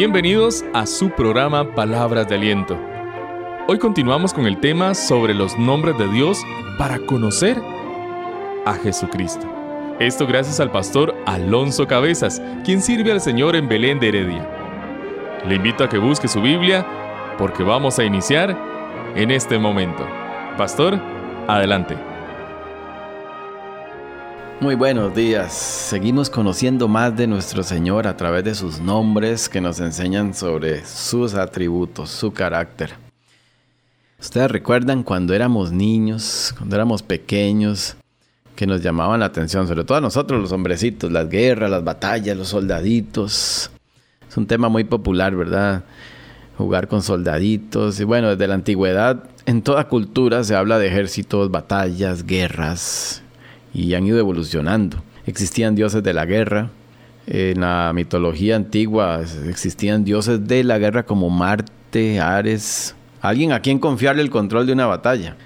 Bienvenidos a su programa Palabras de Aliento. Hoy continuamos con el tema sobre los nombres de Dios para conocer a Jesucristo. Esto gracias al pastor Alonso Cabezas, quien sirve al Señor en Belén de Heredia. Le invito a que busque su Biblia porque vamos a iniciar en este momento. Pastor, adelante. Muy buenos días. Seguimos conociendo más de nuestro Señor a través de sus nombres que nos enseñan sobre sus atributos, su carácter. Ustedes recuerdan cuando éramos niños, cuando éramos pequeños, que nos llamaban la atención, sobre todo a nosotros los hombrecitos, las guerras, las batallas, los soldaditos. Es un tema muy popular, ¿verdad? Jugar con soldaditos. Y bueno, desde la antigüedad, en toda cultura se habla de ejércitos, batallas, guerras y han ido evolucionando. Existían dioses de la guerra. En la mitología antigua existían dioses de la guerra como Marte, Ares, alguien a quien confiarle el control de una batalla.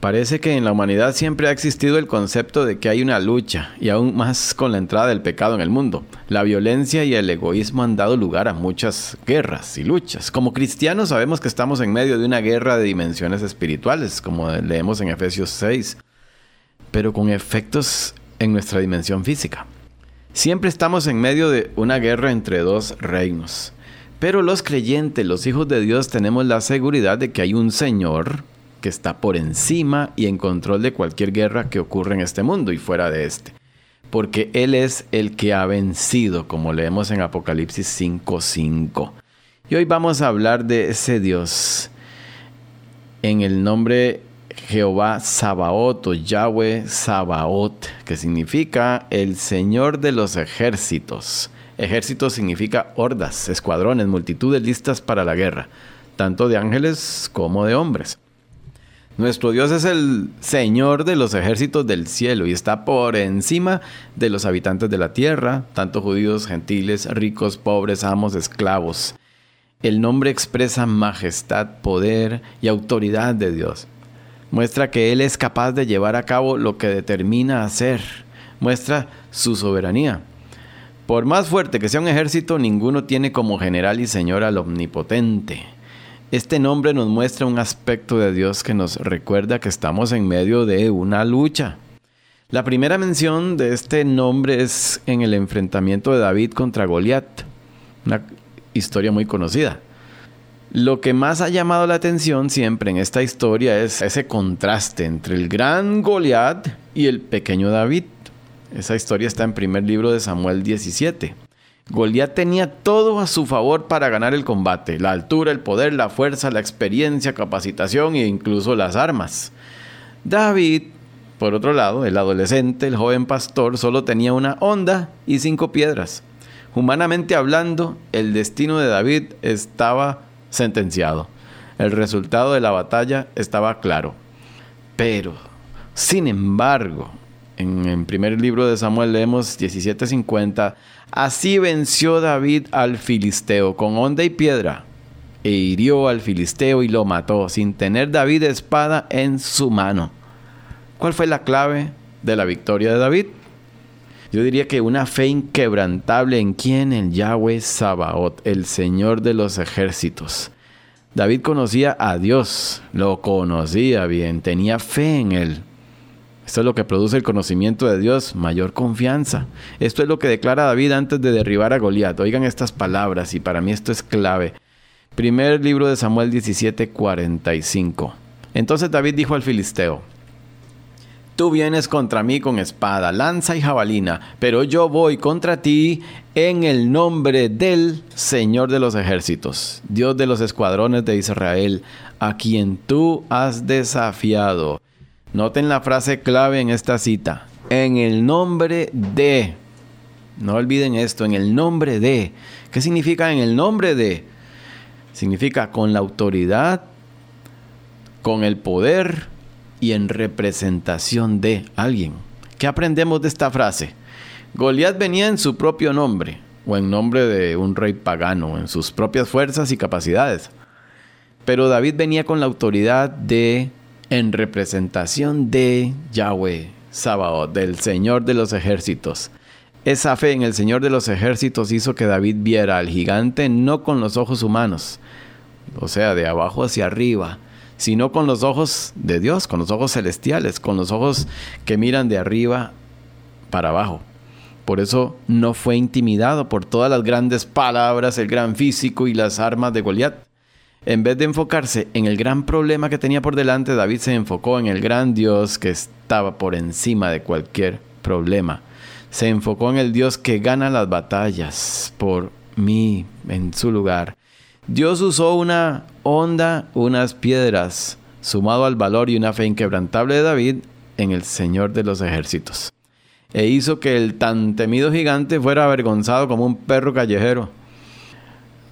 Parece que en la humanidad siempre ha existido el concepto de que hay una lucha, y aún más con la entrada del pecado en el mundo. La violencia y el egoísmo han dado lugar a muchas guerras y luchas. Como cristianos sabemos que estamos en medio de una guerra de dimensiones espirituales, como leemos en Efesios 6 pero con efectos en nuestra dimensión física. Siempre estamos en medio de una guerra entre dos reinos. Pero los creyentes, los hijos de Dios, tenemos la seguridad de que hay un Señor que está por encima y en control de cualquier guerra que ocurra en este mundo y fuera de este. Porque Él es el que ha vencido, como leemos en Apocalipsis 5:5. Y hoy vamos a hablar de ese Dios en el nombre Jehová Sabaoth o Yahweh Sabaoth, que significa el Señor de los ejércitos. Ejército significa hordas, escuadrones, multitudes listas para la guerra, tanto de ángeles como de hombres. Nuestro Dios es el Señor de los ejércitos del cielo y está por encima de los habitantes de la tierra, tanto judíos, gentiles, ricos, pobres, amos, esclavos. El nombre expresa majestad, poder y autoridad de Dios. Muestra que Él es capaz de llevar a cabo lo que determina hacer. Muestra su soberanía. Por más fuerte que sea un ejército, ninguno tiene como general y señor al omnipotente. Este nombre nos muestra un aspecto de Dios que nos recuerda que estamos en medio de una lucha. La primera mención de este nombre es en el enfrentamiento de David contra Goliat, una historia muy conocida. Lo que más ha llamado la atención siempre en esta historia es ese contraste entre el gran Goliat y el pequeño David. Esa historia está en primer libro de Samuel 17. Goliat tenía todo a su favor para ganar el combate, la altura, el poder, la fuerza, la experiencia, capacitación e incluso las armas. David, por otro lado, el adolescente, el joven pastor, solo tenía una onda y cinco piedras. Humanamente hablando, el destino de David estaba sentenciado. El resultado de la batalla estaba claro. Pero, sin embargo, en el primer libro de Samuel leemos 17:50, así venció David al filisteo con onda y piedra, e hirió al filisteo y lo mató, sin tener David espada en su mano. ¿Cuál fue la clave de la victoria de David? Yo diría que una fe inquebrantable en quien el Yahweh Sabaoth, el Señor de los ejércitos. David conocía a Dios, lo conocía bien, tenía fe en él. Esto es lo que produce el conocimiento de Dios, mayor confianza. Esto es lo que declara David antes de derribar a Goliat. Oigan estas palabras y para mí esto es clave. Primer libro de Samuel 17, 45. Entonces David dijo al filisteo, Tú vienes contra mí con espada, lanza y jabalina, pero yo voy contra ti en el nombre del Señor de los ejércitos, Dios de los escuadrones de Israel, a quien tú has desafiado. Noten la frase clave en esta cita, en el nombre de. No olviden esto, en el nombre de. ¿Qué significa en el nombre de? Significa con la autoridad, con el poder, y en representación de alguien. ¿Qué aprendemos de esta frase? Goliat venía en su propio nombre, o en nombre de un rey pagano, en sus propias fuerzas y capacidades. Pero David venía con la autoridad de, en representación de Yahweh, Sabaoth, del Señor de los ejércitos. Esa fe en el Señor de los ejércitos hizo que David viera al gigante no con los ojos humanos, o sea, de abajo hacia arriba, sino con los ojos de Dios, con los ojos celestiales, con los ojos que miran de arriba para abajo. Por eso no fue intimidado por todas las grandes palabras, el gran físico y las armas de Goliat. En vez de enfocarse en el gran problema que tenía por delante, David se enfocó en el gran Dios que estaba por encima de cualquier problema. Se enfocó en el Dios que gana las batallas por mí en su lugar. Dios usó una onda, unas piedras, sumado al valor y una fe inquebrantable de David en el Señor de los ejércitos. E hizo que el tan temido gigante fuera avergonzado como un perro callejero.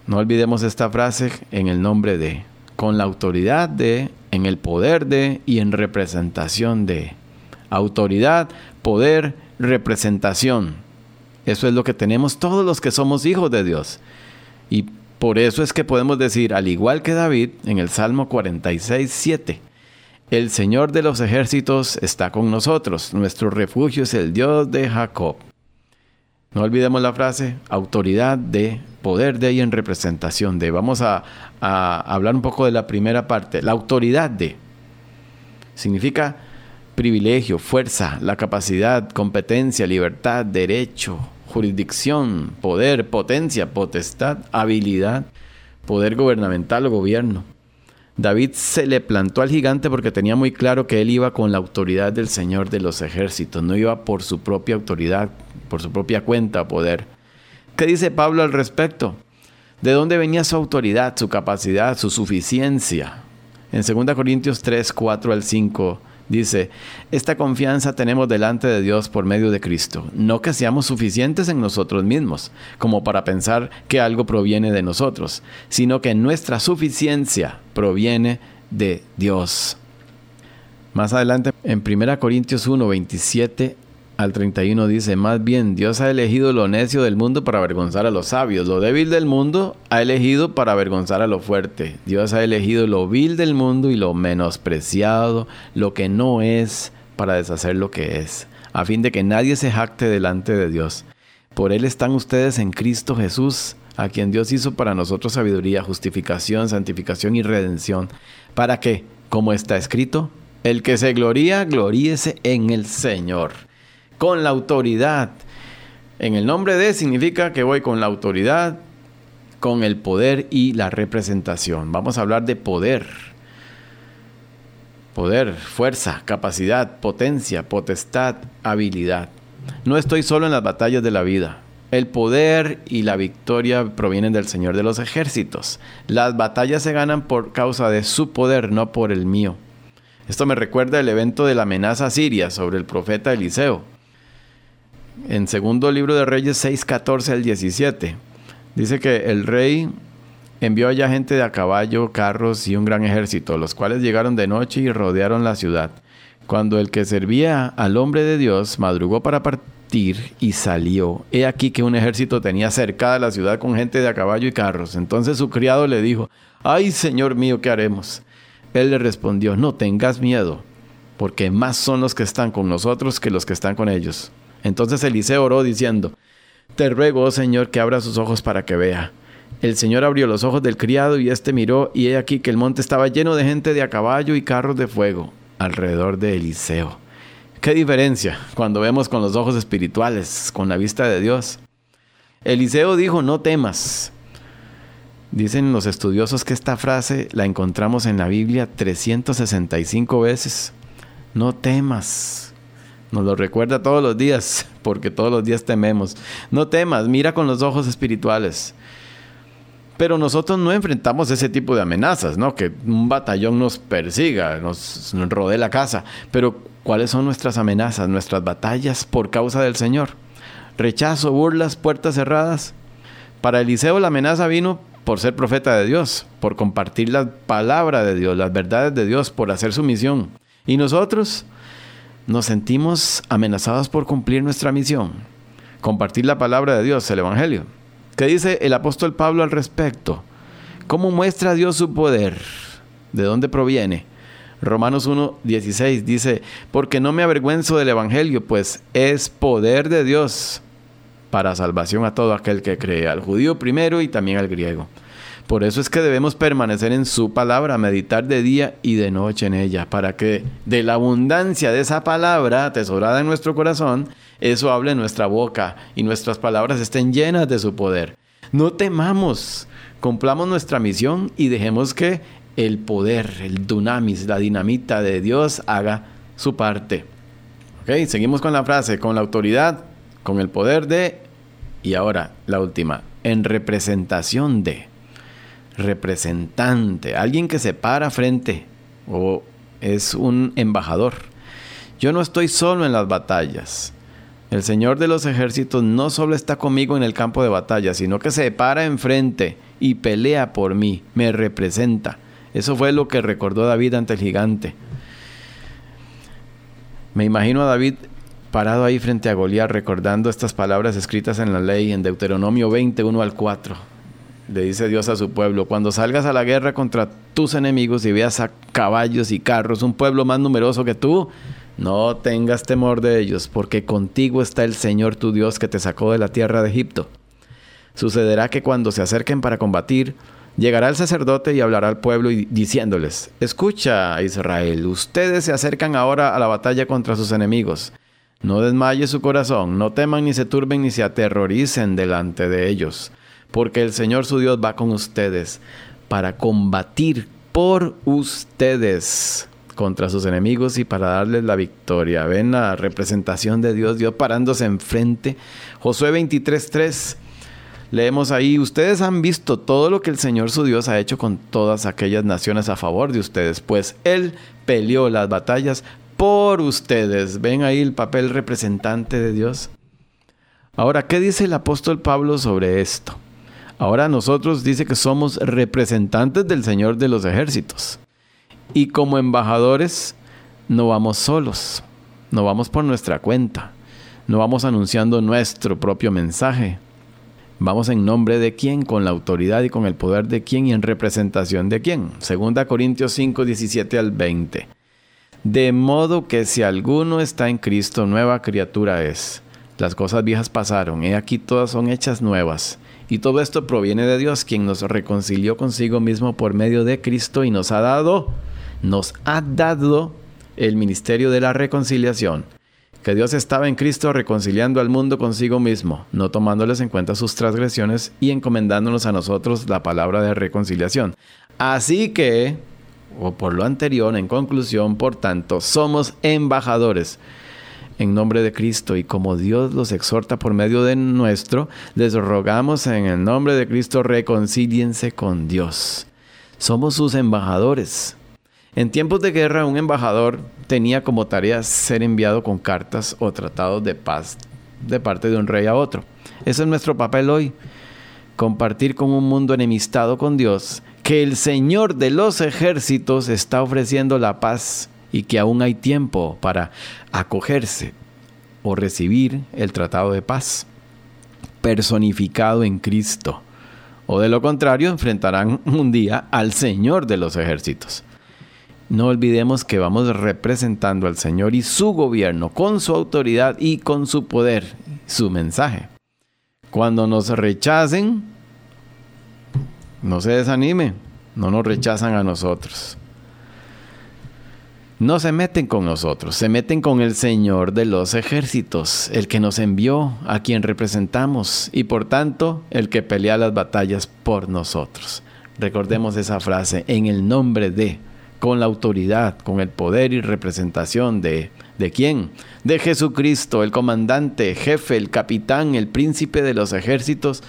No olvidemos esta frase en el nombre de, con la autoridad de, en el poder de y en representación de. Autoridad, poder, representación. Eso es lo que tenemos todos los que somos hijos de Dios. Y por eso es que podemos decir, al igual que David, en el Salmo 46, 7, el Señor de los ejércitos está con nosotros, nuestro refugio es el Dios de Jacob. No olvidemos la frase, autoridad de, poder de y en representación de. Vamos a, a hablar un poco de la primera parte. La autoridad de significa privilegio, fuerza, la capacidad, competencia, libertad, derecho, jurisdicción, poder, potencia, potestad, habilidad, poder gubernamental o gobierno. David se le plantó al gigante porque tenía muy claro que él iba con la autoridad del Señor de los ejércitos, no iba por su propia autoridad, por su propia cuenta poder. ¿Qué dice Pablo al respecto? ¿De dónde venía su autoridad, su capacidad, su suficiencia? En 2 Corintios 3, 4 al 5 Dice, esta confianza tenemos delante de Dios por medio de Cristo, no que seamos suficientes en nosotros mismos, como para pensar que algo proviene de nosotros, sino que nuestra suficiencia proviene de Dios. Más adelante, en 1 Corintios 1, 27 al 31 dice, más bien Dios ha elegido lo necio del mundo para avergonzar a los sabios, lo débil del mundo ha elegido para avergonzar a lo fuerte. Dios ha elegido lo vil del mundo y lo menospreciado, lo que no es, para deshacer lo que es, a fin de que nadie se jacte delante de Dios. Por Él están ustedes en Cristo Jesús, a quien Dios hizo para nosotros sabiduría, justificación, santificación y redención, para que, como está escrito, el que se gloría, gloríese en el Señor con la autoridad. En el nombre de significa que voy con la autoridad, con el poder y la representación. Vamos a hablar de poder. Poder, fuerza, capacidad, potencia, potestad, habilidad. No estoy solo en las batallas de la vida. El poder y la victoria provienen del Señor de los ejércitos. Las batallas se ganan por causa de su poder, no por el mío. Esto me recuerda el evento de la amenaza siria sobre el profeta Eliseo en segundo libro de Reyes 6, 14 al 17. Dice que el rey envió allá gente de a caballo, carros y un gran ejército, los cuales llegaron de noche y rodearon la ciudad. Cuando el que servía al hombre de Dios madrugó para partir y salió, he aquí que un ejército tenía cercada la ciudad con gente de a caballo y carros. Entonces su criado le dijo, ay Señor mío, ¿qué haremos? Él le respondió, no tengas miedo, porque más son los que están con nosotros que los que están con ellos. Entonces Eliseo oró diciendo, Te ruego, oh Señor, que abra sus ojos para que vea. El Señor abrió los ojos del criado y éste miró, y he aquí que el monte estaba lleno de gente de a caballo y carros de fuego alrededor de Eliseo. Qué diferencia cuando vemos con los ojos espirituales, con la vista de Dios. Eliseo dijo, no temas. Dicen los estudiosos que esta frase la encontramos en la Biblia 365 veces. No temas. Nos lo recuerda todos los días, porque todos los días tememos. No temas, mira con los ojos espirituales. Pero nosotros no enfrentamos ese tipo de amenazas, ¿no? Que un batallón nos persiga, nos, nos rodee la casa. Pero ¿cuáles son nuestras amenazas, nuestras batallas por causa del Señor? Rechazo, burlas, puertas cerradas. Para Eliseo la amenaza vino por ser profeta de Dios, por compartir la palabra de Dios, las verdades de Dios, por hacer su misión. Y nosotros, nos sentimos amenazados por cumplir nuestra misión, compartir la palabra de Dios, el Evangelio. ¿Qué dice el apóstol Pablo al respecto? ¿Cómo muestra Dios su poder? ¿De dónde proviene? Romanos 1.16 dice, porque no me avergüenzo del Evangelio, pues es poder de Dios para salvación a todo aquel que cree, al judío primero y también al griego. Por eso es que debemos permanecer en su palabra, meditar de día y de noche en ella, para que de la abundancia de esa palabra atesorada en nuestro corazón, eso hable en nuestra boca y nuestras palabras estén llenas de su poder. No temamos, cumplamos nuestra misión y dejemos que el poder, el dunamis, la dinamita de Dios haga su parte. Seguimos con la frase, con la autoridad, con el poder de, y ahora la última, en representación de representante, alguien que se para frente o es un embajador. Yo no estoy solo en las batallas. El Señor de los ejércitos no solo está conmigo en el campo de batalla, sino que se para enfrente y pelea por mí, me representa. Eso fue lo que recordó David ante el gigante. Me imagino a David parado ahí frente a Goliat recordando estas palabras escritas en la ley en Deuteronomio 21 al 4 le dice Dios a su pueblo, cuando salgas a la guerra contra tus enemigos y veas a caballos y carros, un pueblo más numeroso que tú, no tengas temor de ellos, porque contigo está el Señor tu Dios que te sacó de la tierra de Egipto. Sucederá que cuando se acerquen para combatir, llegará el sacerdote y hablará al pueblo y diciéndoles, escucha Israel, ustedes se acercan ahora a la batalla contra sus enemigos. No desmaye su corazón, no teman ni se turben ni se aterroricen delante de ellos porque el Señor su Dios va con ustedes para combatir por ustedes contra sus enemigos y para darles la victoria. Ven la representación de Dios, Dios parándose enfrente. Josué 23:3. Leemos ahí, ustedes han visto todo lo que el Señor su Dios ha hecho con todas aquellas naciones a favor de ustedes, pues Él peleó las batallas por ustedes. Ven ahí el papel representante de Dios. Ahora, ¿qué dice el apóstol Pablo sobre esto? Ahora nosotros dice que somos representantes del Señor de los ejércitos. Y como embajadores no vamos solos, no vamos por nuestra cuenta, no vamos anunciando nuestro propio mensaje. Vamos en nombre de quién, con la autoridad y con el poder de quién y en representación de quién. Segunda Corintios 5, 17 al 20. De modo que si alguno está en Cristo, nueva criatura es. Las cosas viejas pasaron, he aquí todas son hechas nuevas. Y todo esto proviene de Dios, quien nos reconcilió consigo mismo por medio de Cristo y nos ha dado, nos ha dado el ministerio de la reconciliación. Que Dios estaba en Cristo reconciliando al mundo consigo mismo, no tomándoles en cuenta sus transgresiones y encomendándonos a nosotros la palabra de reconciliación. Así que, o por lo anterior, en conclusión, por tanto, somos embajadores en nombre de Cristo y como Dios los exhorta por medio de nuestro, les rogamos en el nombre de Cristo reconcíliense con Dios. Somos sus embajadores. En tiempos de guerra, un embajador tenía como tarea ser enviado con cartas o tratados de paz de parte de un rey a otro. Ese es nuestro papel hoy. Compartir con un mundo enemistado con Dios que el Señor de los ejércitos está ofreciendo la paz y que aún hay tiempo para acogerse o recibir el tratado de paz personificado en Cristo. O de lo contrario, enfrentarán un día al Señor de los ejércitos. No olvidemos que vamos representando al Señor y su gobierno con su autoridad y con su poder, su mensaje. Cuando nos rechacen, no se desanime, no nos rechazan a nosotros no se meten con nosotros, se meten con el Señor de los ejércitos, el que nos envió, a quien representamos, y por tanto el que pelea las batallas por nosotros. Recordemos esa frase, en el nombre de, con la autoridad, con el poder y representación de, ¿de quién? De Jesucristo, el comandante, jefe, el capitán, el príncipe de los ejércitos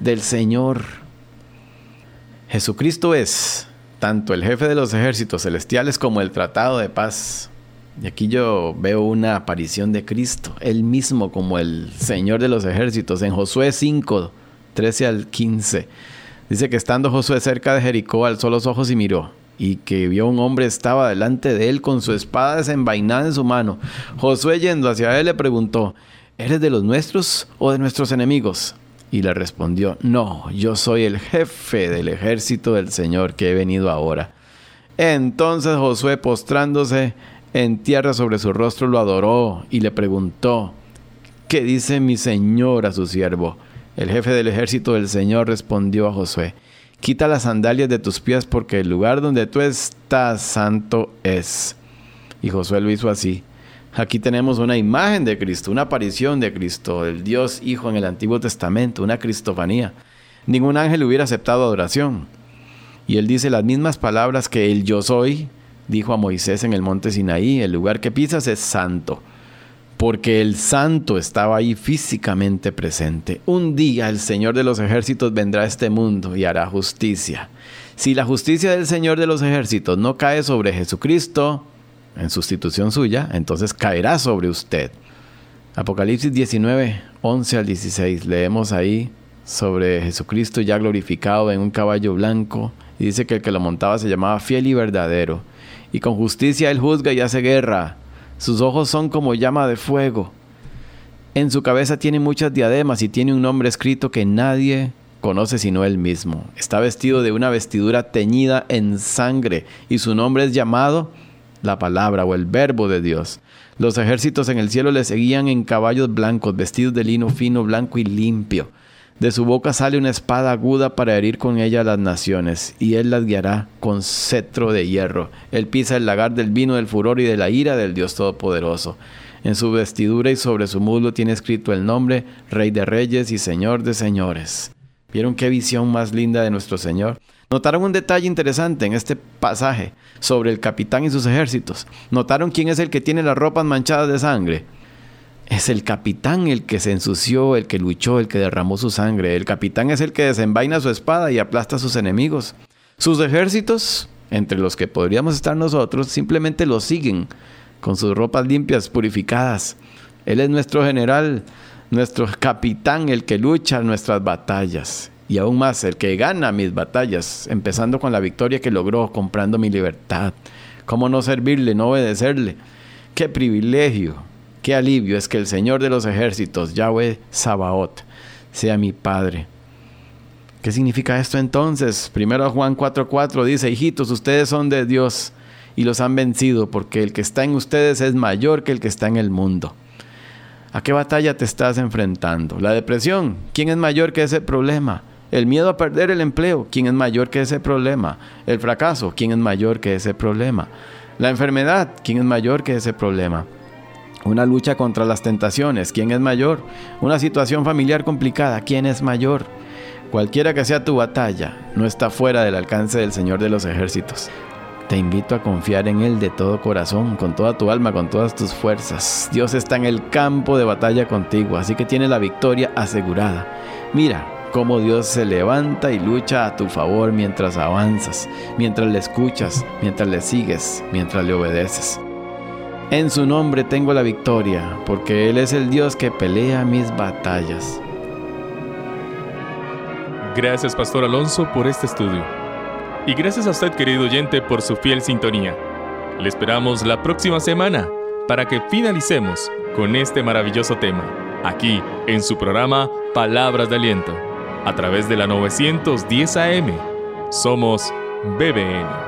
del Señor. Jesucristo es tanto el jefe de los ejércitos celestiales como el tratado de paz. Y aquí yo veo una aparición de Cristo, él mismo como el Señor de los ejércitos, en Josué 5, 13 al 15. Dice que estando Josué cerca de Jericó, alzó los ojos y miró, y que vio un hombre estaba delante de él con su espada desenvainada en su mano. Josué yendo hacia él le preguntó, ¿eres de los nuestros o de nuestros enemigos? Y le respondió, no, yo soy el jefe del ejército del Señor que he venido ahora. Entonces Josué, postrándose en tierra sobre su rostro, lo adoró y le preguntó, ¿Qué dice mi señor a su siervo? El jefe del ejército del Señor respondió a Josué, Quita las sandalias de tus pies porque el lugar donde tú estás santo es. Y Josué lo hizo así. Aquí tenemos una imagen de Cristo, una aparición de Cristo, el Dios Hijo en el Antiguo Testamento, una cristofanía. Ningún ángel hubiera aceptado adoración. Y él dice las mismas palabras que el yo soy, dijo a Moisés en el monte Sinaí, el lugar que pisas es santo, porque el santo estaba ahí físicamente presente. Un día el Señor de los ejércitos vendrá a este mundo y hará justicia. Si la justicia del Señor de los ejércitos no cae sobre Jesucristo, en sustitución suya, entonces caerá sobre usted. Apocalipsis 19, 11 al 16, leemos ahí sobre Jesucristo ya glorificado en un caballo blanco, y dice que el que lo montaba se llamaba fiel y verdadero, y con justicia él juzga y hace guerra, sus ojos son como llama de fuego, en su cabeza tiene muchas diademas y tiene un nombre escrito que nadie conoce sino él mismo. Está vestido de una vestidura teñida en sangre, y su nombre es llamado la palabra o el verbo de Dios. Los ejércitos en el cielo le seguían en caballos blancos, vestidos de lino fino, blanco y limpio. De su boca sale una espada aguda para herir con ella a las naciones, y él las guiará con cetro de hierro. Él pisa el lagar del vino del furor y de la ira del Dios Todopoderoso. En su vestidura y sobre su muslo tiene escrito el nombre Rey de Reyes y Señor de Señores. ¿Vieron qué visión más linda de nuestro Señor? Notaron un detalle interesante en este pasaje sobre el capitán y sus ejércitos. Notaron quién es el que tiene las ropas manchadas de sangre. Es el capitán el que se ensució, el que luchó, el que derramó su sangre. El capitán es el que desenvaina su espada y aplasta a sus enemigos. Sus ejércitos, entre los que podríamos estar nosotros, simplemente lo siguen con sus ropas limpias, purificadas. Él es nuestro general, nuestro capitán, el que lucha nuestras batallas y aún más el que gana mis batallas, empezando con la victoria que logró comprando mi libertad. ¿Cómo no servirle, no obedecerle? Qué privilegio, qué alivio es que el Señor de los ejércitos, Yahweh Sabaoth, sea mi Padre. ¿Qué significa esto entonces? Primero Juan 4:4 dice, hijitos, ustedes son de Dios y los han vencido porque el que está en ustedes es mayor que el que está en el mundo. ¿A qué batalla te estás enfrentando? ¿La depresión? ¿Quién es mayor que ese problema? El miedo a perder el empleo, ¿quién es mayor que ese problema? El fracaso, ¿quién es mayor que ese problema? La enfermedad, ¿quién es mayor que ese problema? Una lucha contra las tentaciones, ¿quién es mayor? Una situación familiar complicada, ¿quién es mayor? Cualquiera que sea tu batalla, no está fuera del alcance del Señor de los ejércitos. Te invito a confiar en Él de todo corazón, con toda tu alma, con todas tus fuerzas. Dios está en el campo de batalla contigo, así que tiene la victoria asegurada. Mira, cómo Dios se levanta y lucha a tu favor mientras avanzas, mientras le escuchas, mientras le sigues, mientras le obedeces. En su nombre tengo la victoria, porque Él es el Dios que pelea mis batallas. Gracias, Pastor Alonso, por este estudio. Y gracias a usted, querido oyente, por su fiel sintonía. Le esperamos la próxima semana para que finalicemos con este maravilloso tema, aquí en su programa Palabras de Aliento a través de la 910 AM. Somos BBN.